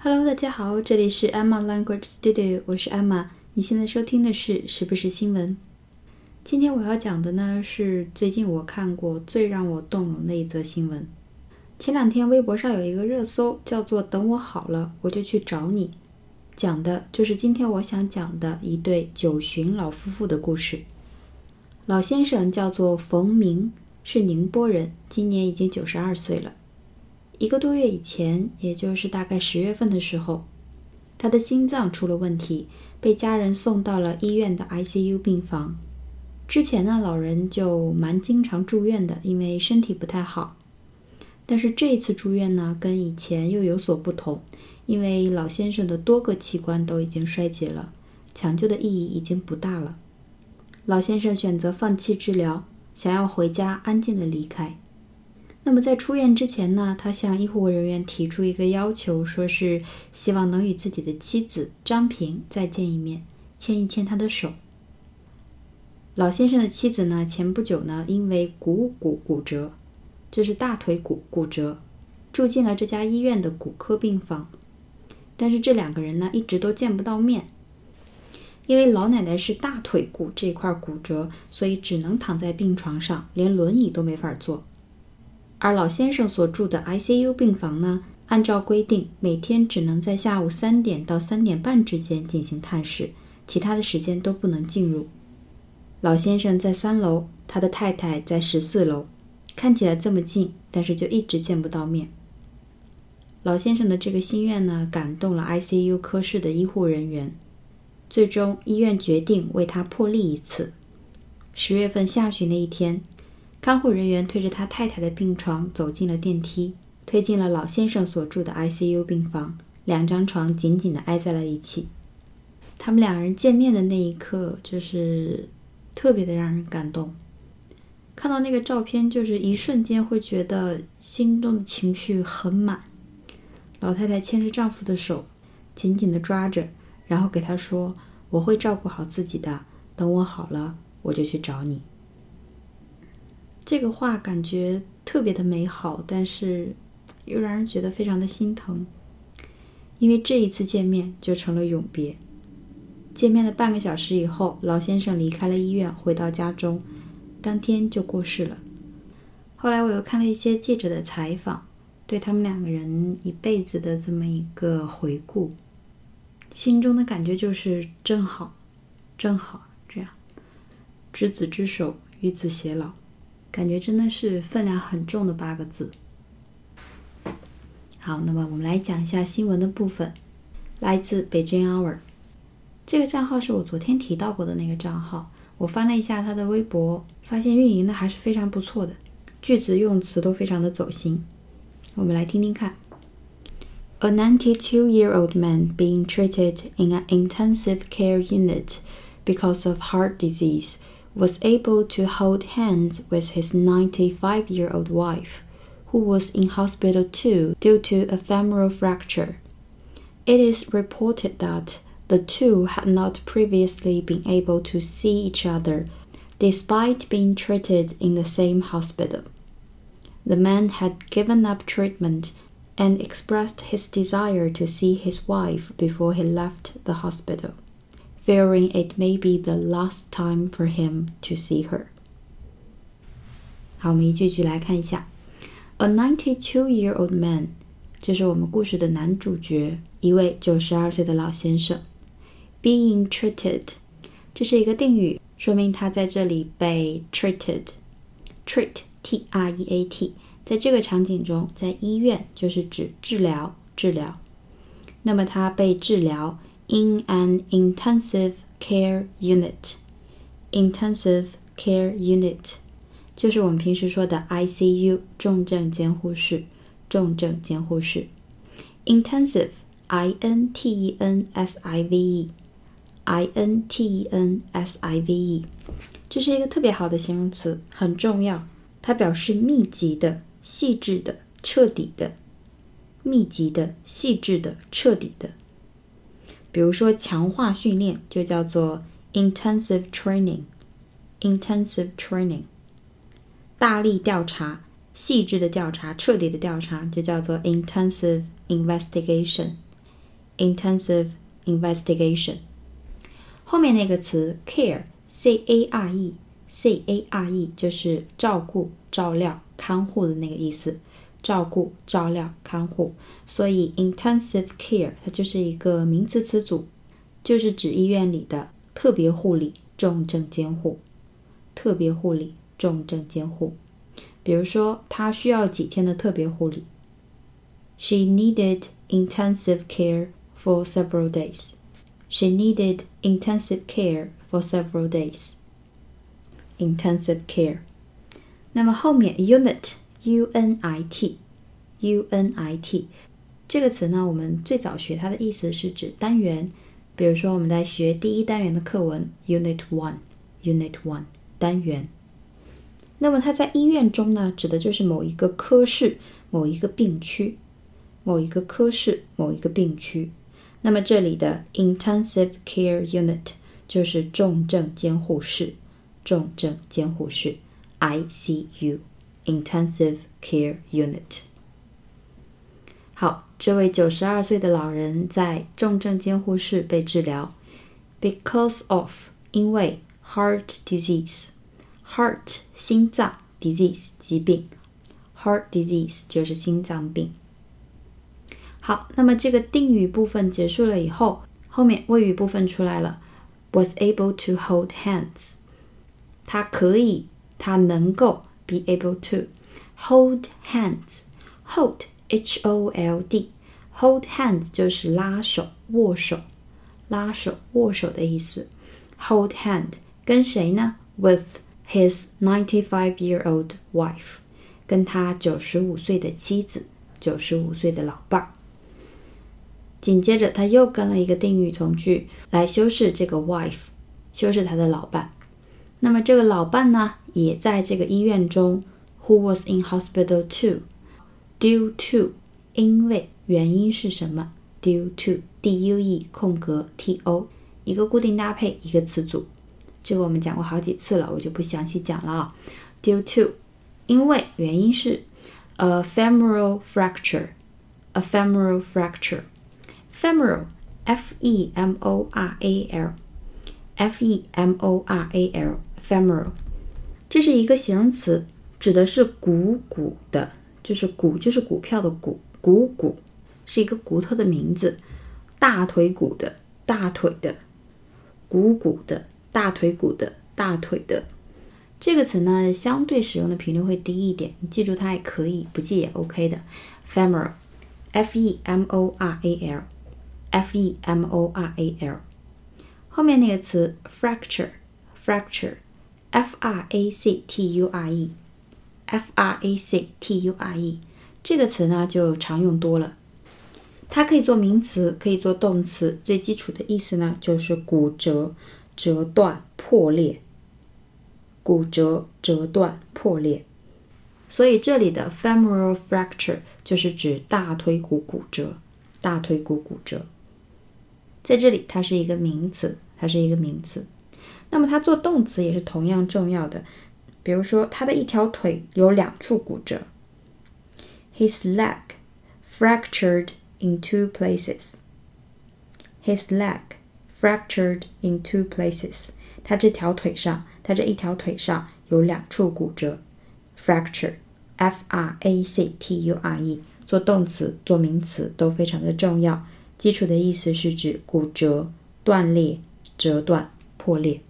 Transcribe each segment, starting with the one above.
Hello，大家好，这里是 Emma Language Studio，我是 Emma。你现在收听的是时不时新闻。今天我要讲的呢是最近我看过最让我动容的一则新闻。前两天微博上有一个热搜，叫做“等我好了我就去找你”，讲的就是今天我想讲的一对九旬老夫妇的故事。老先生叫做冯明，是宁波人，今年已经九十二岁了。一个多月以前，也就是大概十月份的时候，他的心脏出了问题，被家人送到了医院的 ICU 病房。之前呢，老人就蛮经常住院的，因为身体不太好。但是这一次住院呢，跟以前又有所不同，因为老先生的多个器官都已经衰竭了，抢救的意义已经不大了。老先生选择放弃治疗，想要回家安静的离开。那么在出院之前呢，他向医护人员提出一个要求，说是希望能与自己的妻子张平再见一面，牵一牵他的手。老先生的妻子呢，前不久呢因为股骨骨折，就是大腿骨骨折，住进了这家医院的骨科病房。但是这两个人呢一直都见不到面，因为老奶奶是大腿骨这块骨折，所以只能躺在病床上，连轮椅都没法坐。而老先生所住的 ICU 病房呢，按照规定，每天只能在下午三点到三点半之间进行探视，其他的时间都不能进入。老先生在三楼，他的太太在十四楼，看起来这么近，但是就一直见不到面。老先生的这个心愿呢，感动了 ICU 科室的医护人员，最终医院决定为他破例一次。十月份下旬的一天。看护人员推着他太太的病床走进了电梯，推进了老先生所住的 ICU 病房。两张床紧紧地挨在了一起。他们两人见面的那一刻，就是特别的让人感动。看到那个照片，就是一瞬间会觉得心中的情绪很满。老太太牵着丈夫的手，紧紧地抓着，然后给他说：“我会照顾好自己的，等我好了，我就去找你。”这个话感觉特别的美好，但是又让人觉得非常的心疼，因为这一次见面就成了永别。见面的半个小时以后，老先生离开了医院，回到家中，当天就过世了。后来我又看了一些记者的采访，对他们两个人一辈子的这么一个回顾，心中的感觉就是正好，正好，这样执子之手，与子偕老。感觉真的是分量很重的八个字。好，那么我们来讲一下新闻的部分，来自北京 Hour 这个账号是我昨天提到过的那个账号。我翻了一下他的微博，发现运营的还是非常不错的，句子用词都非常的走心。我们来听听看。A 92-year-old man being treated in an intensive care unit because of heart disease. Was able to hold hands with his 95 year old wife, who was in hospital too due to a femoral fracture. It is reported that the two had not previously been able to see each other despite being treated in the same hospital. The man had given up treatment and expressed his desire to see his wife before he left the hospital fearing it may be the last time for him to see her. 好，我们一句句来看一下。A ninety-two-year-old man，这是我们故事的男主角，一位九十二岁的老先生。Being treated，这是一个定语，说明他在这里被 treated。treat，T-R-E-A-T，在这个场景中，在医院就是指治疗，治疗。那么他被治疗。 in an intensive care unit. Intensive care unit 就是我们平时说的 ICU 重症监护室。重症监护室，intensive I N T E N S I V E I N T E N S I V E，这是一个特别好的形容词，很重要。它表示密集的、细致的、彻底的。密集的、细致的、彻底的。 比如说，强化训练就叫做 intensive training，intensive training。大力调查、细致的调查、彻底的调查就叫做 intensive investigation，intensive investigation。后面那个词 care，c a r e，c a r e 就是照顾、照料、看护的那个意思。照顾、照料、看护，所以 intensive care 它就是一个名词词组，就是指医院里的特别护理、重症监护。特别护理、重症监护。比如说，他需要几天的特别护理。She needed intensive care for several days. She needed intensive care for several days. Intensive care。那么后面 unit u n i t u n i t 这个词呢，我们最早学它的意思是指单元。比如说我们在学第一单元的课文 Unit One Unit One 单元。那么它在医院中呢，指的就是某一个科室、某一个病区、某一个科室、某一个病区。那么这里的 Intensive Care Unit 就是重症监护室，重症监护室 ICU Intensive Care Unit。好，这位九十二岁的老人在重症监护室被治疗，because of 因为 heart disease，heart 心脏 disease 疾病，heart disease 就是心脏病。好，那么这个定语部分结束了以后，后面谓语部分出来了，was able to hold hands，他可以，他能够 ，be able to hold hands，hold h o l d，hold hands 就是拉手、握手、拉手、握手的意思。hold hand 跟谁呢？with his ninety-five-year-old wife，跟他九十五岁的妻子，九十五岁的老伴儿。紧接着他又跟了一个定语从句来修饰这个 wife，修饰他的老伴。 那么这个老伴呢，也在这个医院中，who was in hospital too，due to 因为原因是什么？due to d u e 空格 t o 一个固定搭配一个词组，这个我们讲过好几次了，我就不详细讲了啊。due to 因为原因是 a femoral fracture，a femoral fracture。femoral f e m o r a l f e m o r a l femoral，这是一个形容词，指的是股骨的，就是股就是股票的股，股骨是一个骨头的名字，大腿骨的，大腿的，股骨的，大腿骨的，大腿的。这个词呢，相对使用的频率会低一点，你记住它也可以，不记也 OK 的。femoral，f e m o r a l。f e m o r a l，后面那个词，fracture，fracture fracture，fracture 这个词呢就常用多了。它可以做名词，可以做动词。最基础的意思呢就是骨折、折断、破裂。骨折、折断、破裂。所以这里的 femoral fracture 就是指大腿骨骨折，大腿骨骨折。在这里，它是一个名词，它是一个名词。那么它做动词也是同样重要的。比如说，他的一条腿有两处骨折，His leg fractured in two places. His leg fractured in two places. 他这条腿上，他这一条腿上有两处骨折，fracture，f-r-a-c-t-u-r-e，做动词、做名词都非常的重要。基础的意思是指骨折、断裂、折断、破裂，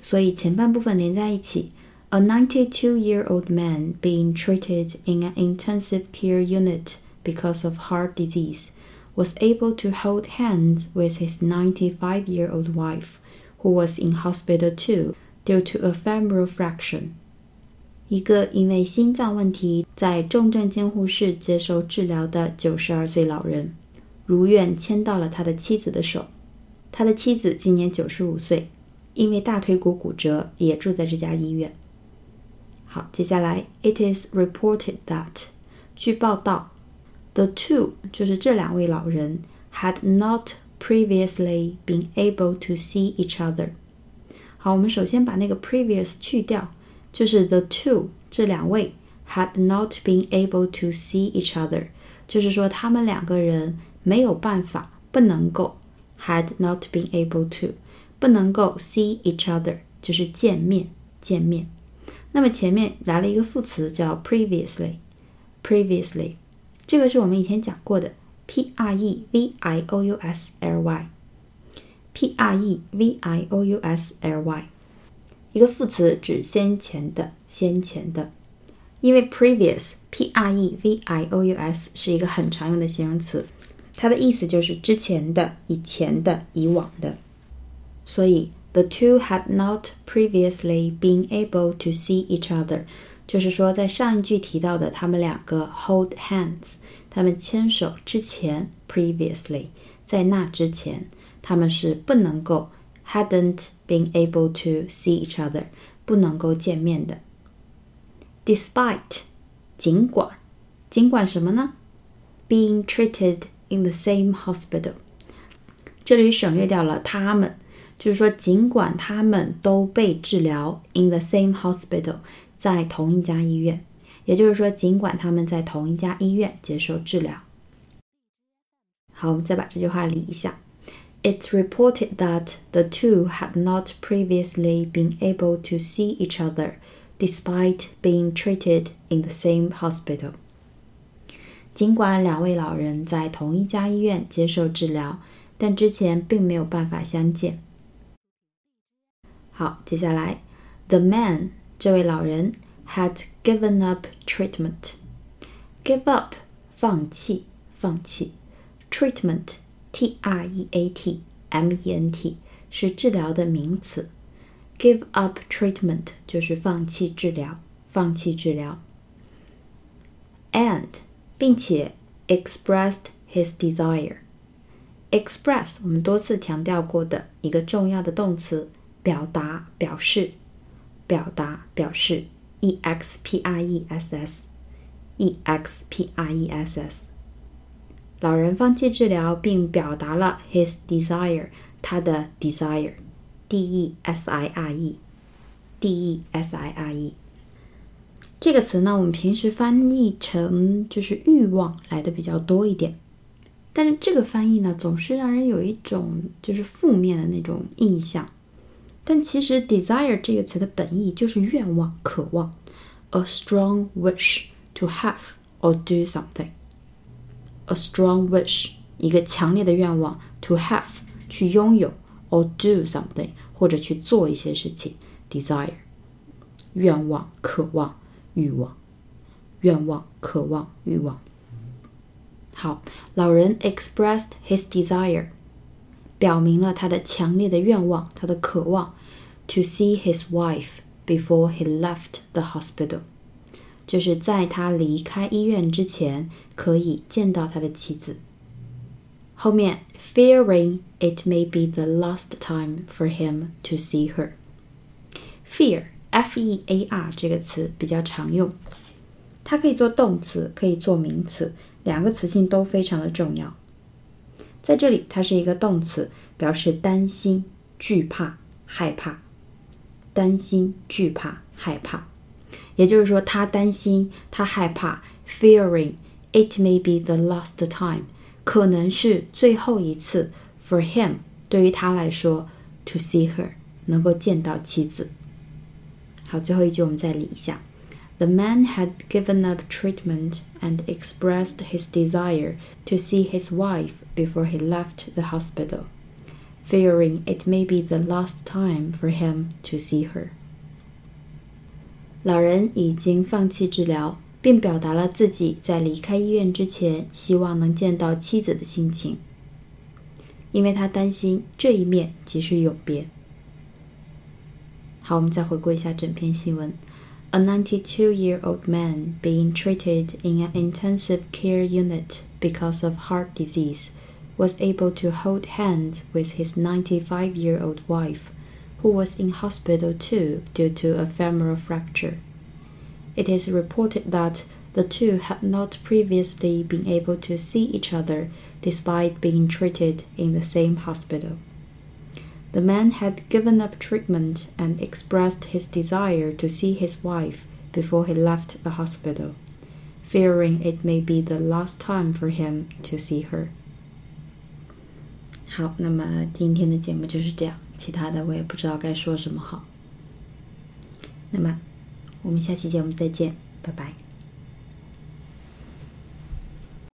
所以前半部分连在一起。A 92-year-old man being treated in an intensive care unit because of heart disease was able to hold hands with his 95-year-old wife, who was in hospital too due to a femoral fracture. 一个因为心脏问题在重症监护室接受治疗的九十二岁老人。如愿牵到了他的妻子的手， 他的妻子今年九十五岁，因为大腿骨骨折也住在这家医院。好，接下来，It is reported that，据报道，the two 就是这两位老人 had not previously been able to see each other。好，我们首先把那个 previous 去掉，就是 the two 这两位 had not been able to see each other，就是说他们两个人。没有办法，不能够，had not been able to，不能够 see each other，就是见面，见面。那么前面来了一个副词叫 previously，previously，这个是我们以前讲过的，p r e v i o u s l y，p r e v i o u s l y，一个副词指先前的，先前的。因为 previous p r e v i o u s 是一个很常用的形容词，它的意思就是之前的、以前的、以往的。所以 the two had not previously been able to see each other，就是说在上一句提到的他们两个 hold hands，他们牵手之前 previously，在那之前他们是不能够 hadn't been able to see each other，不能够见面的。Despite，尽管，尽管什么呢？Being treated in the same hospital，这里省略掉了他们，就是说尽管他们都被治疗 in the same hospital，在同一家医院，也就是说尽管他们在同一家医院接受治疗。好，我们再把这句话理一下。It's reported that the two had not previously been able to see each other. Despite being treated in the same hospital， 尽管两位老人在同一家医院接受治疗，但之前并没有办法相见。好，接下来，the man 这位老人 had given up treatment。give up 放弃，放弃。treatment，t r e a t m e n t 是治疗的名词。Give up treatment 就是放弃治疗，放弃治疗。And 并且 expressed his desire。express 我们多次强调过的一个重要的动词，表达、表示、表达、表示。e x p r e s s，e x p r e s s。老人放弃治疗并表达了 his desire，他的 desire。D E S I R E，D E S I R E 这个词呢，我们平时翻译成就是欲望来的比较多一点，但是这个翻译呢，总是让人有一种就是负面的那种印象。但其实 desire 这个词的本意就是愿望、渴望，a strong wish to have or do something，a strong wish 一个强烈的愿望 to have 去拥有。or do something，或者去做一些事情，desire，愿望、渴望、欲望，愿望、渴望、欲望。好，老人 expressed his desire，表明了他的强烈的愿望，他的渴望，to see his wife before he left the hospital，就是在他离开医院之前，可以见到他的妻子。后面 fearing it may be the last time for him to see her. Fear, 这个词比较常用，它可以做动词，可以做名词，两个词性都非常的重要。在这里，它是一个动词，表示担心、惧怕、害怕。担心、惧怕、害怕，也就是说，他担心，他害怕，fearing it may be the last time。可能是最后一次，for him 对于他来说，to see her 能够见到妻子。好，最后一句我们再理一下。The man had given up treatment and expressed his desire to see his wife before he left the hospital, fearing it may be the last time for him to see her. 老人已经放弃治疗，并表达了自己在离开医院之前希望能见到妻子的心情，因为他担心这一面即是永别。 好，我们再回顾一下整篇新闻：A 92-year-old man being treated in an intensive care unit because of heart disease was able to hold hands with his 95-year-old wife, who was in hospital too due to a femoral fracture. It is reported that the two had not previously been able to see each other despite being treated in the same hospital. The man had given up treatment and expressed his desire to see his wife before he left the hospital, fearing it may be the last time for him to see her. 好，那么今天的节目就是这样，其他的我也不知道该说什么好。那么我们下期节目再见，拜拜。